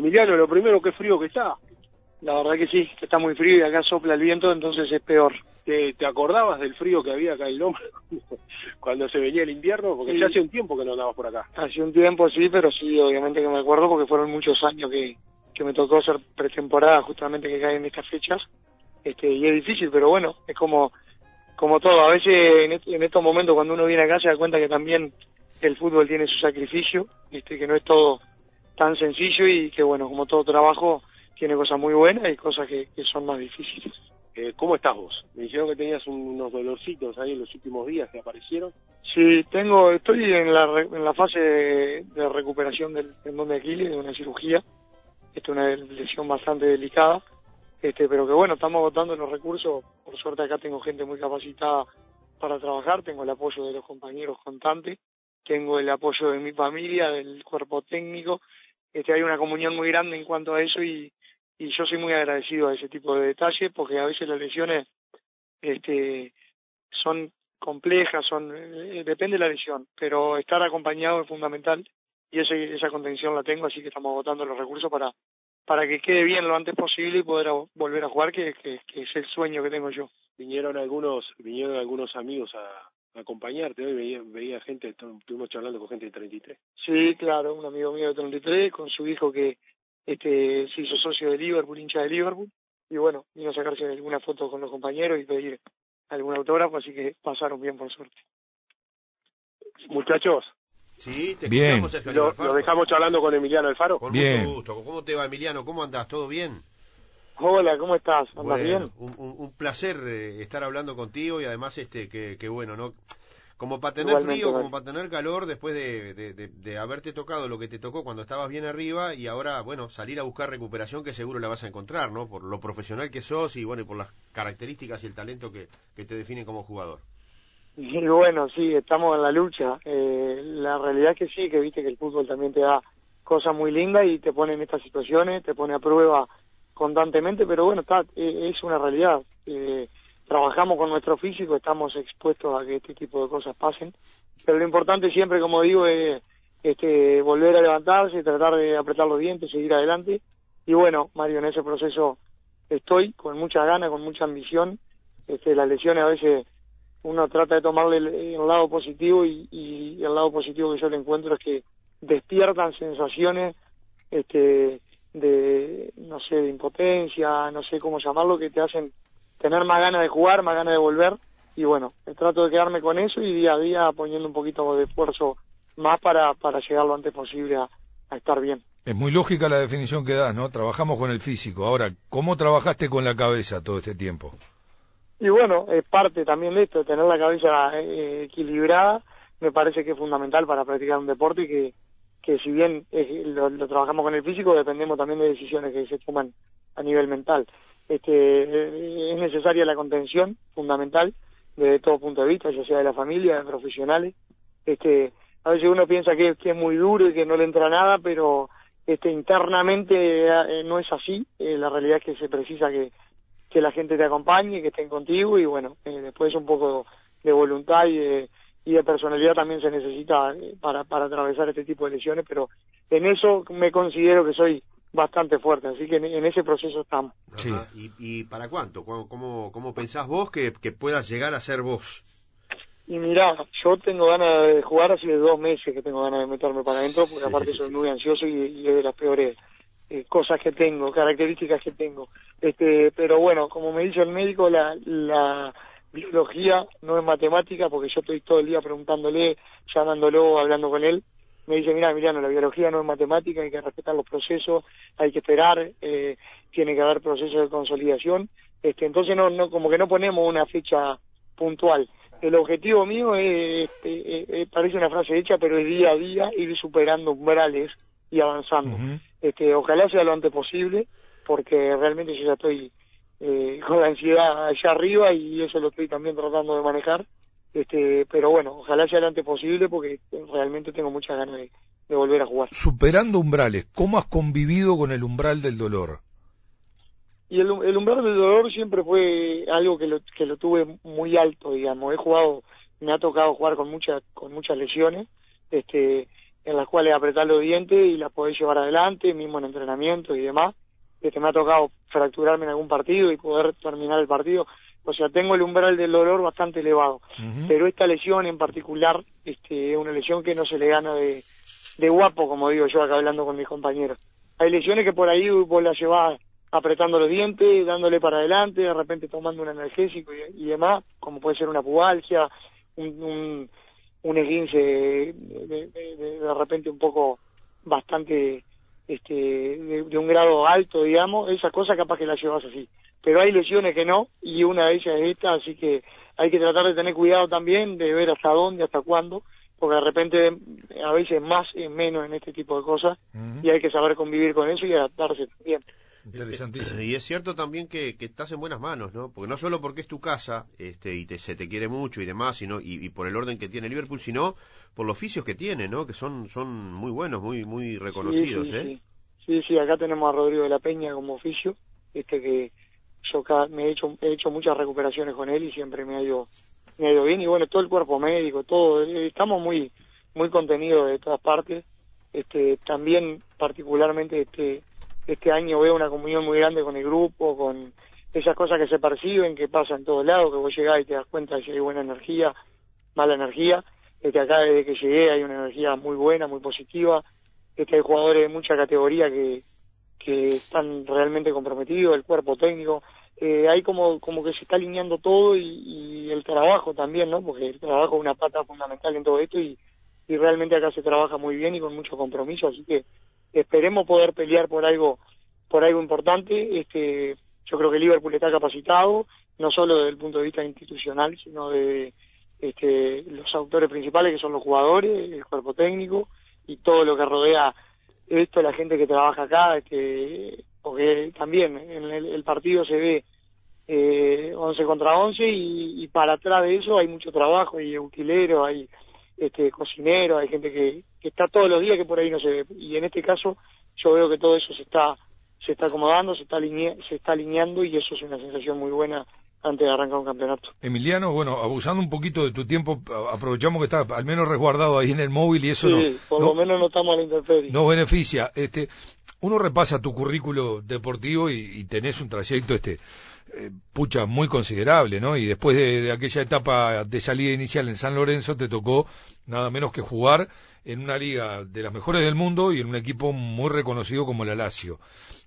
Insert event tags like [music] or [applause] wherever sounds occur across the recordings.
Emiliano, lo primero que frío que está. La verdad que sí, que está muy frío y acá sopla el viento, entonces es peor. ¿Te, te acordabas del frío que había acá en Loma [laughs] cuando se venía el invierno? Porque Sí. ya hace un tiempo que no andabas por acá. Hace un tiempo sí, pero sí, obviamente que me acuerdo porque fueron muchos años que, que me tocó ser pretemporada justamente que caen estas fechas. Este, y es difícil, pero bueno, es como, como todo. A veces en, en estos momentos cuando uno viene acá se da cuenta que también el fútbol tiene su sacrificio, este, que no es todo tan sencillo y que bueno, como todo trabajo tiene cosas muy buenas y cosas que, que son más difíciles. Eh, ¿Cómo estás vos? Me dijeron que tenías un- unos dolorcitos ahí en los últimos días que aparecieron. Sí, tengo, estoy en la, re- en la fase de, de recuperación del tendón de Aquiles, de una cirugía. Esta es una lesión bastante delicada, este, pero que bueno, estamos agotando los recursos. Por suerte acá tengo gente muy capacitada para trabajar, tengo el apoyo de los compañeros constantes, tengo el apoyo de mi familia, del cuerpo técnico. Este, hay una comunión muy grande en cuanto a eso y, y yo soy muy agradecido a ese tipo de detalles porque a veces las lesiones este, son complejas, son eh, depende de la lesión, pero estar acompañado es fundamental y ese, esa contención la tengo, así que estamos agotando los recursos para para que quede bien lo antes posible y poder a- volver a jugar, que, que, que es el sueño que tengo yo. Vinieron algunos vinieron algunos amigos a, acompañarte. Hoy veía, veía gente, estu- estuvimos charlando con gente de 33. Sí, claro, un amigo mío de 33 con su hijo que este se hizo socio de Liverpool, hincha de Liverpool, y bueno, vino a sacarse alguna foto con los compañeros y pedir algún autógrafo, así que pasaron bien por suerte. Muchachos, Sí, te Bien. escuchamos, lo, dejamos charlando con Emiliano Alfaro. Con Bien. mucho gusto. ¿Cómo te va, Emiliano? ¿Cómo andás? ¿Todo bien? Hola, ¿cómo estás? ¿Andas Bueno, bien? Un, placer eh, estar hablando contigo y además este que, que bueno, ¿no? Como para tener Igualmente, frío, como para tener calor después de, de- de- de haberte tocado lo que te tocó cuando estabas bien arriba y ahora, bueno, salir a buscar recuperación que seguro la vas a encontrar, ¿no? Por lo profesional que sos y bueno, y por las características y el talento que, que te definen como jugador. Y bueno, sí, estamos en la lucha. Eh, la realidad es que sí, que viste que el fútbol también te da cosas muy lindas y te pone en estas situaciones, te pone a prueba constantemente, pero bueno, está, eh, es una realidad. Eh, trabajamos con nuestro físico, estamos expuestos a que este tipo de cosas pasen, pero lo importante siempre, como digo, es este, volver a levantarse, tratar de apretar los dientes, seguir adelante. Y bueno, Mario, en ese proceso estoy con mucha gana, con mucha ambición. Este, las lesiones a veces uno trata de tomarle el, el lado positivo y, y el lado positivo que yo le encuentro es que despiertan sensaciones este de no sé de impotencia no sé cómo llamarlo que te hacen tener más ganas de jugar más ganas de volver y bueno trato de quedarme con eso y día a día poniendo un poquito de esfuerzo más para para llegar lo antes posible a, a estar bien Es muy lógica la definición que das, ¿no? Trabajamos con el físico. Ahora, ¿cómo trabajaste con la cabeza todo este tiempo? Y bueno, es parte también de esto, tener la cabeza eh, equilibrada me parece que es fundamental para practicar un deporte y que, que si bien eh, lo, trabajamos con el físico, dependemos también de decisiones que se toman a nivel mental. Este, eh, es necesaria la contención, fundamental, desde todo punto de vista, ya sea de la familia, de profesionales. Este, a veces uno piensa que, que es muy duro y que no le entra nada, pero este, internamente eh, no es así. Eh, la realidad es que se precisa que, que la gente te acompañe, que estén contigo y bueno, después un poco de voluntad y de, y de personalidad también se necesita eh, para, para atravesar este tipo de lesiones, pero en eso me considero que soy bastante fuerte, así que en, en ese proceso estamos. Sí. ¿Y, y para cuánto? ¿Cómo, cómo, cómo pensás vos que, que puedas llegar a ser vos? Y mirá, yo tengo ganas de jugar hace dos meses que tengo ganas de meterme para adentro, porque Sí. aparte soy muy ansioso y, y es de las peores eh, cosas que tengo, características que tengo. Este, pero bueno, como me dice el médico, la, la biología no es matemática, porque yo estoy todo el día preguntándole, llamándolo, hablando con él. Me dice, mira, Emiliano, la biología no es matemática, hay que respetar los procesos, hay que esperar, eh, tiene que haber procesos de consolidación. Este, entonces no, no, como que no ponemos una fecha puntual. El objetivo mío es, eh, eh, parece una frase hecha, pero es día a día ir superando umbrales y avanzando. Este, ojalá sea lo antes posible, porque realmente yo ya estoy eh, con la ansiedad allá arriba y eso lo estoy también tratando de manejar. Este, pero bueno, ojalá sea lo antes posible porque realmente tengo muchas ganas de, de volver a jugar. Superando umbrales, ¿cómo has convivido con el umbral del dolor? Y el, el umbral del dolor siempre fue algo que lo, que lo tuve muy alto, digamos. He jugado, me ha tocado jugar con muchas con muchas lesiones, este en las cuales apretar los dientes y las podés llevar adelante, mismo en entrenamiento y demás. Este, me ha tocado fracturarme en algún partido y poder terminar el partido. O sea, tengo el umbral del dolor bastante elevado. Pero esta lesión en particular este, es una lesión que no se le gana de, de guapo, como digo yo acá hablando con mis compañeros. Hay lesiones que por ahí vos las llevas apretando los dientes, dándole para adelante, de repente tomando un analgésico y, demás, como puede ser una pubalgia, un, un, un esguince de, de, repente un poco bastante este de, un grado alto, digamos, esas cosas capaz que las llevas así. Pero hay lesiones que no, y una de ellas es esta, así que hay que tratar de tener cuidado también, de ver hasta dónde, hasta cuándo, porque de repente a veces más es menos en este tipo de cosas, y hay que saber convivir con eso y adaptarse también. Interesantísimo. Y es cierto también que, que, estás en buenas manos, ¿no? Porque no solo porque es tu casa este, y te, se te quiere mucho y demás, sino y, por el orden que tiene Liverpool, sino por los oficios que tiene, ¿no? Que son son muy buenos, muy muy reconocidos, sí, ¿eh? Sí. sí, acá tenemos a Rodrigo de la Peña como oficio, este que yo me he hecho he hecho muchas recuperaciones con él y siempre me ha ido me ha ido bien y bueno todo el cuerpo médico todo eh, estamos muy muy contenidos de todas partes este también particularmente este este año veo una comunión muy grande con el grupo, con esas cosas que se perciben, que pasan en todos lados, que vos llegás y te das cuenta de si hay buena energía, mala energía. Este acá desde que llegué hay una energía muy buena, muy positiva. Este hay jugadores de mucha categoría que, que están realmente comprometidos, el cuerpo técnico. Eh, hay como, como que se está alineando todo y, y, el trabajo también, ¿no? Porque el trabajo es una pata fundamental en todo esto y realmente acá se trabaja muy bien y con mucho compromiso, así que esperemos poder pelear por algo por algo importante. Este yo creo que Liverpool está capacitado no solo desde el punto de vista institucional sino de este, los autores principales que son los jugadores el cuerpo técnico y todo lo que rodea esto la gente que trabaja acá este porque también en el, partido se ve eh, 11 contra 11 y, y, para atrás de eso hay mucho trabajo hay utileros hay este cocinero hay gente que, que está todos los días que por ahí no se ve. Y en este caso yo veo que todo eso se está se está acomodando, se está, se está alineando y eso es una sensación muy buena antes de arrancar un campeonato. Emiliano, bueno, abusando un poquito de tu tiempo, aprovechamos que está al menos resguardado ahí en el móvil y eso sí, por lo menos no estamos a la intemperie. Nos beneficia. Este, uno repasa tu currículo deportivo y, y tenés un trayecto este eh, pucha, muy considerable, ¿no? Y después de, aquella etapa de salida inicial en San Lorenzo, te tocó nada menos que jugar en una liga de las mejores del mundo y en un equipo muy reconocido como el Alacio.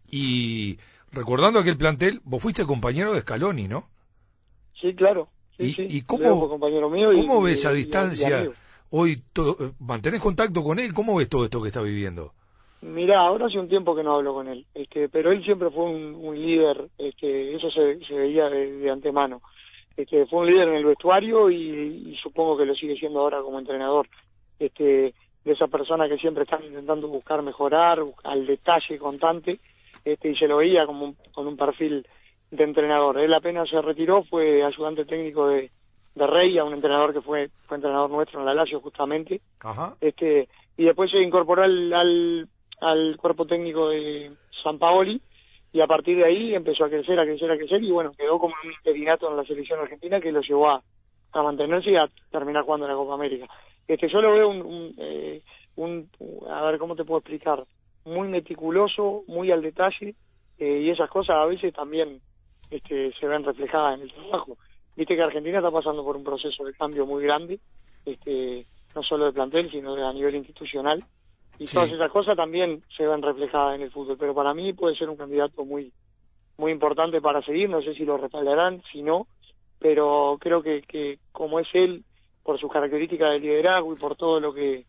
Y recordando aquel plantel, vos fuiste compañero de Scaloni, ¿no? Sí, claro. ¿Y, cómo, compañero mío cómo ves a distancia hoy? Todo, ¿Mantenés contacto con él? ¿Cómo ves todo esto que está viviendo? Mira, ahora hace un tiempo que no hablo con él, este, pero él siempre fue un, líder, este, eso se, veía de, antemano. Este, fue un líder en el vestuario y, supongo que lo sigue siendo ahora como entrenador. Este, de esa persona que siempre están intentando buscar mejorar, al detalle constante, este, y se lo veía como con un perfil de entrenador. Él apenas se retiró, fue ayudante técnico de, de Rey, a un entrenador que fue, fue entrenador nuestro en la Lazio justamente. Ajá. Este, y después se incorporó al al cuerpo técnico de San Paoli y a partir de ahí empezó a crecer, a crecer, a crecer y bueno, quedó como un interinato en la selección argentina que lo llevó a, mantenerse y a terminar jugando en la Copa América. Este, yo lo veo un, eh, un, a ver cómo te puedo explicar, muy meticuloso, muy al detalle eh, y esas cosas a veces también este, se ven reflejadas en el trabajo. Viste que Argentina está pasando por un proceso de cambio muy grande, este, no solo de plantel, sino a nivel institucional y todas esas cosas también se ven reflejadas en el fútbol. Pero para mí puede ser un candidato muy muy importante para seguir, no sé si lo respaldarán, si no, pero creo que, que como es él, por sus características de liderazgo y por todo lo que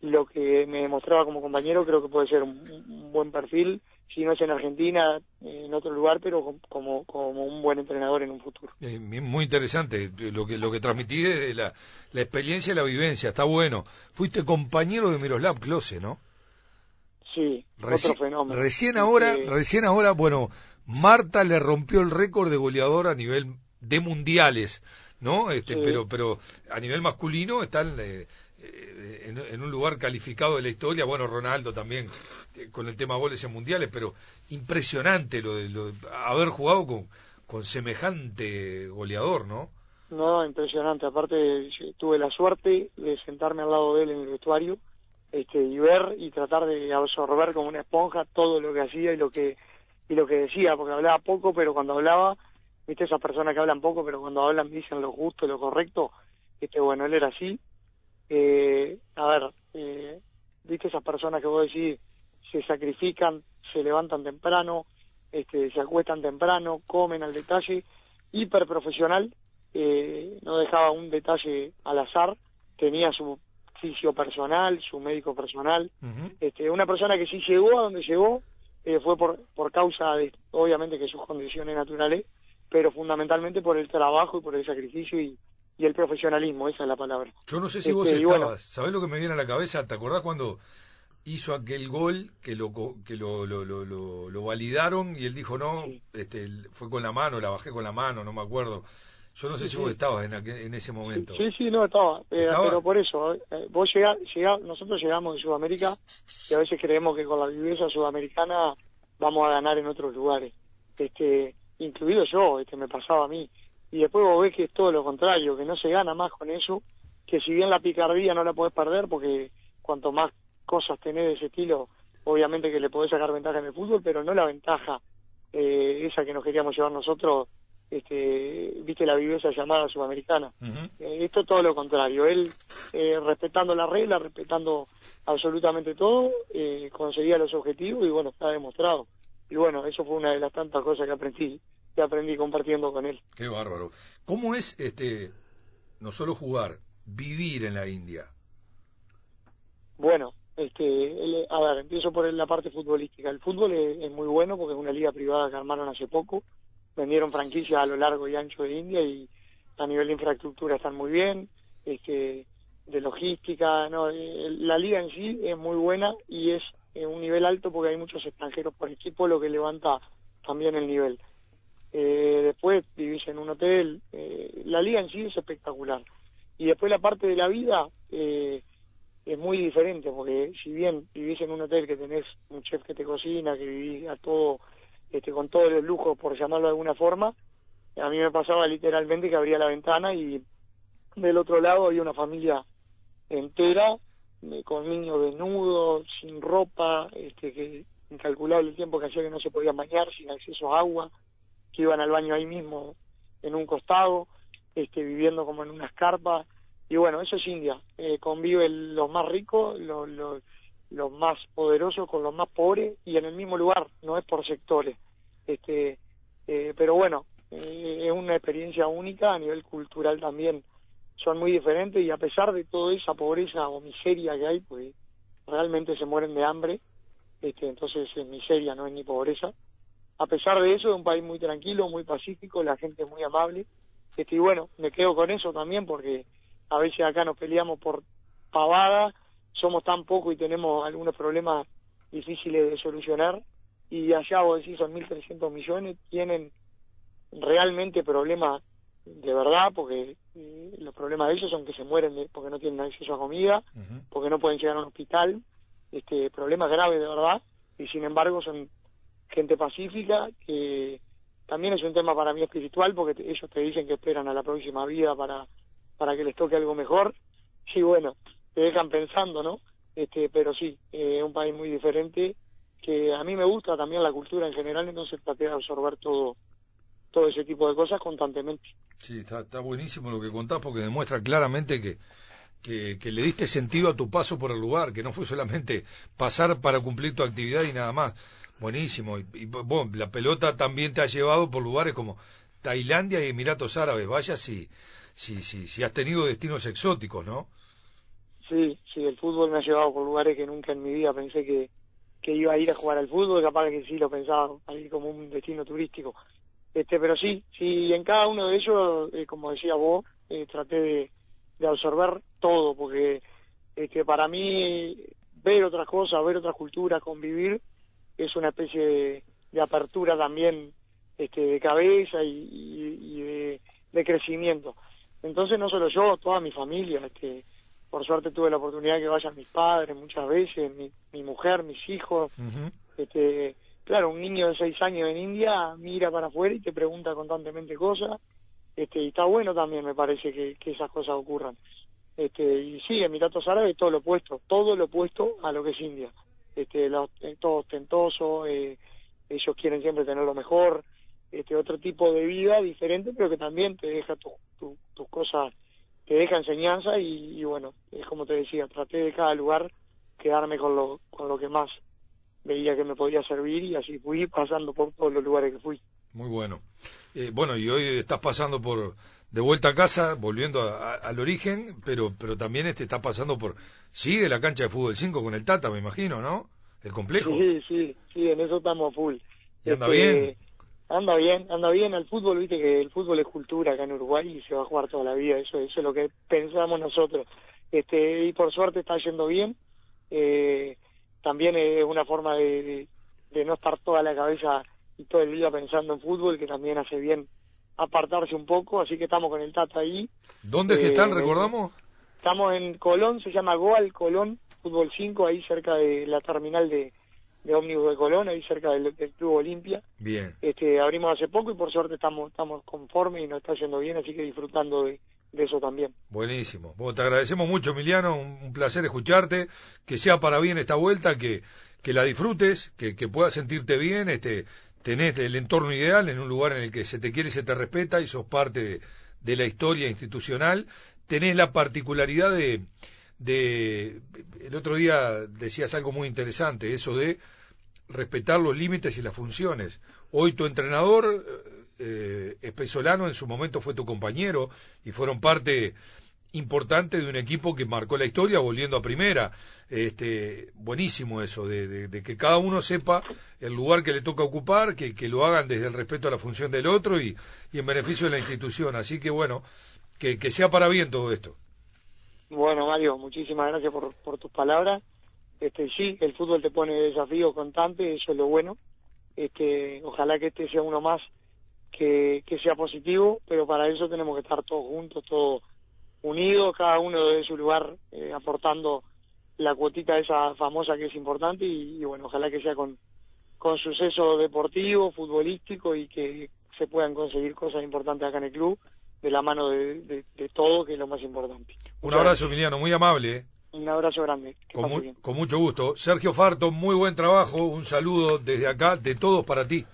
lo que me demostraba como compañero, creo que puede ser un buen perfil si no es en Argentina, en otro lugar, pero como, como un buen entrenador en un futuro. Eh, muy interesante lo que, lo que transmití de la, la experiencia y la vivencia, está bueno. Fuiste compañero de Miroslav Klose, ¿no? Sí, otro fenómeno. Recién ahora, recién ahora, bueno, Marta le rompió el récord de goleador a nivel de mundiales, ¿no? Este, pero, pero a nivel masculino están eh, en, un lugar calificado de la historia, bueno, Ronaldo también eh, con el tema goles en mundiales, pero impresionante lo de, lo haber jugado con, con semejante goleador, ¿no? No, impresionante. Aparte, tuve la suerte de sentarme al lado de él en el vestuario este, y ver y tratar de absorber como una esponja todo lo que hacía y lo que y lo que decía, porque hablaba poco, pero cuando hablaba, viste esas personas que hablan poco, pero cuando hablan dicen lo justo, lo correcto, este, bueno, él era así. Eh, a ver, eh, viste esas personas que vos decís se sacrifican, se levantan temprano, este, se acuestan temprano, comen al detalle, hiper profesional, eh, no dejaba un detalle al azar, tenía su fisio personal, su médico personal, este, una persona que sí llegó a donde llegó eh, fue por, por causa de, obviamente, que sus condiciones naturales, pero fundamentalmente por el trabajo y por el sacrificio y, y el profesionalismo, esa es la palabra. Yo no sé si vos este, estabas, ¿sabés lo que me viene a la cabeza? ¿Te acordás cuando hizo aquel gol que lo que lo, lo, lo, lo, validaron y él dijo no, este, fue con la mano, la bajé con la mano, no me acuerdo. Yo no sé si vos estabas en, en ese momento. Sí, sí, no estaba, eh, pero por eso, eh, vos llegás, llegá, nosotros llegamos de Sudamérica y a veces creemos que con la viveza sudamericana vamos a ganar en otros lugares, este, incluido yo, este, me pasaba a mí. Y después vos ves que es todo lo contrario, que no se gana más con eso, que si bien la picardía no la podés perder, porque cuanto más cosas tenés de ese estilo, obviamente que le podés sacar ventaja en el fútbol, pero no la ventaja eh, esa que nos queríamos llevar nosotros este, viste la viveza llamada sudamericana. Eh, esto todo lo contrario, él eh, respetando la regla, respetando absolutamente todo, eh, conseguía los objetivos y bueno, está demostrado. Y bueno, eso fue una de las tantas cosas que aprendí, que aprendí compartiendo con él. Qué bárbaro. ¿Cómo es este no solo jugar, vivir en la India? Bueno, este, a ver, empiezo por la parte futbolística. El fútbol es muy bueno porque es una liga privada que armaron hace poco vendieron franquicias a lo largo y ancho de India y a nivel de infraestructura están muy bien, este, de logística, no, eh, la liga en sí es muy buena y es en un nivel alto porque hay muchos extranjeros por equipo, lo que levanta también el nivel. Eh, después vivís en un hotel, eh, la liga en sí es espectacular. Y después la parte de la vida eh, es muy diferente, porque si bien vivís en un hotel que tenés un chef que te cocina, que vivís a todo este, con todos los lujos, por llamarlo de alguna forma, a mí me pasaba literalmente que abría la ventana y del otro lado había una familia entera eh, con niños desnudos, sin ropa, este, que incalculable el tiempo que hacía que no se podían bañar, sin acceso a agua, que iban al baño ahí mismo en un costado, este, viviendo como en unas carpas. Y bueno, eso es India. Eh, conviven los más ricos, los, los, más poderosos con los más pobres y en el mismo lugar, no es por sectores. Este, eh, pero bueno, eh, es una experiencia única a nivel cultural también. Son muy diferentes y a pesar de toda esa pobreza o miseria que hay, pues realmente se mueren de hambre. Este, entonces es miseria, no es ni pobreza. A pesar de eso, es un país muy tranquilo, muy pacífico, la gente es muy amable. Este, y bueno, me quedo con eso también porque a veces acá nos peleamos por pavada, somos tan poco y tenemos algunos problemas difíciles de solucionar. Y allá vos decís son 1.300 millones, tienen realmente problemas de verdad, porque eh, los problemas de ellos son que se mueren porque no tienen acceso a comida, porque no pueden llegar a un hospital, este problemas graves de verdad, y sin embargo son gente pacífica, que también es un tema para mí espiritual, porque ellos te dicen que esperan a la próxima vida para, para que les toque algo mejor, y bueno, te dejan pensando, ¿no? Este, pero sí, es eh, un país muy diferente que a mí me gusta también la cultura en general, entonces traté de absorber todo todo ese tipo de cosas constantemente. Sí, está, está buenísimo lo que contás porque demuestra claramente que, que, le diste sentido a tu paso por el lugar, que no fue solamente pasar para cumplir tu actividad y nada más. Buenísimo. Y, bueno, la pelota también te ha llevado por lugares como Tailandia y Emiratos Árabes. Vaya si, si, si, si has tenido destinos exóticos, ¿no? Sí, sí, el fútbol me ha llevado por lugares que nunca en mi vida pensé que, que iba a ir a jugar al fútbol, capaz que sí lo pensaba ahí como un destino turístico. Este, pero sí, sí, en cada uno de ellos, eh, como decía vos, eh, traté de, absorber todo, porque este, para mí ver otras cosas, ver otras culturas, convivir, es una especie de, apertura también este, de cabeza y, y, de, de, crecimiento. Entonces no solo yo, toda mi familia, este, por suerte tuve la oportunidad de que vayan mis padres muchas veces, mi, mi mujer, mis hijos. este, claro, un niño de seis años en India mira para afuera y te pregunta constantemente cosas. Este, y está bueno también, me parece, que, que esas cosas ocurran. Este, y sí, Emiratos Árabes todo lo opuesto, todo lo opuesto a lo que es India. Este, los, todo ostentoso, eh, ellos quieren siempre tener lo mejor, este, otro tipo de vida diferente, pero que también te deja tu, tus cosas, te deja enseñanza y, y, bueno, es como te decía, traté de cada lugar quedarme con lo, con lo que más veía que me podía servir y así fui pasando por todos los lugares que fui. Muy bueno. Eh, bueno, y hoy estás pasando por de vuelta a casa, volviendo al origen, pero pero también este está pasando por sigue la cancha de fútbol 5 con el Tata, me imagino, ¿no? El complejo. Sí, sí, sí, en eso estamos full. ¿Y anda este, bien? Anda bien, anda bien al fútbol, viste que el fútbol es cultura acá en Uruguay y se va a jugar toda la vida, eso, eso es lo que pensamos nosotros. Este, y por suerte está yendo bien. Eh, también es una forma de, de, no estar toda la cabeza y todo el día pensando en fútbol, que también hace bien apartarse un poco, así que estamos con el Tata ahí. ¿Dónde es que están, eh, recordamos? Estamos en Colón, se llama Goal Colón, Fútbol 5, ahí cerca de la terminal de, de ómnibus de Colón, ahí cerca del, Club Olimpia. Bien. Este, abrimos hace poco y por suerte estamos, estamos conformes y nos está yendo bien, así que disfrutando de, de eso también. Buenísimo. Bueno, te agradecemos mucho, Emiliano. Un, placer escucharte. Que sea para bien esta vuelta, que, que la disfrutes, que, que puedas sentirte bien, este, tenés el entorno ideal en un lugar en el que se te quiere y se te respeta y sos parte de, la historia institucional. Tenés la particularidad de. El otro día decías algo muy interesante, eso de respetar los límites y las funciones. Hoy tu entrenador eh, Espesolano en su momento fue tu compañero y fueron parte importante de un equipo que marcó la historia volviendo a primera. Este, buenísimo eso, de, que cada uno sepa el lugar que le toca ocupar, que, que, lo hagan desde el respeto a la función del otro y, y en beneficio de la institución. Así que bueno, que, que, sea para bien todo esto. Bueno, Mario, muchísimas gracias por, por tus palabras. Este, sí, el fútbol te pone desafío constante, eso es lo bueno. Este, ojalá que este sea uno más que, que sea positivo, pero para eso tenemos que estar todos juntos, todos unidos, cada uno de su lugar eh, aportando la cuotita esa famosa que es importante y, bueno, ojalá que sea con, con suceso deportivo, futbolístico y que se puedan conseguir cosas importantes acá en el club de la mano de, de, todo, que es lo más importante. Un abrazo, Emiliano, muy amable. ¿eh? Un abrazo grande. Con, con mucho gusto. Sergio Farto, muy buen trabajo. Un saludo desde acá, de todos para ti.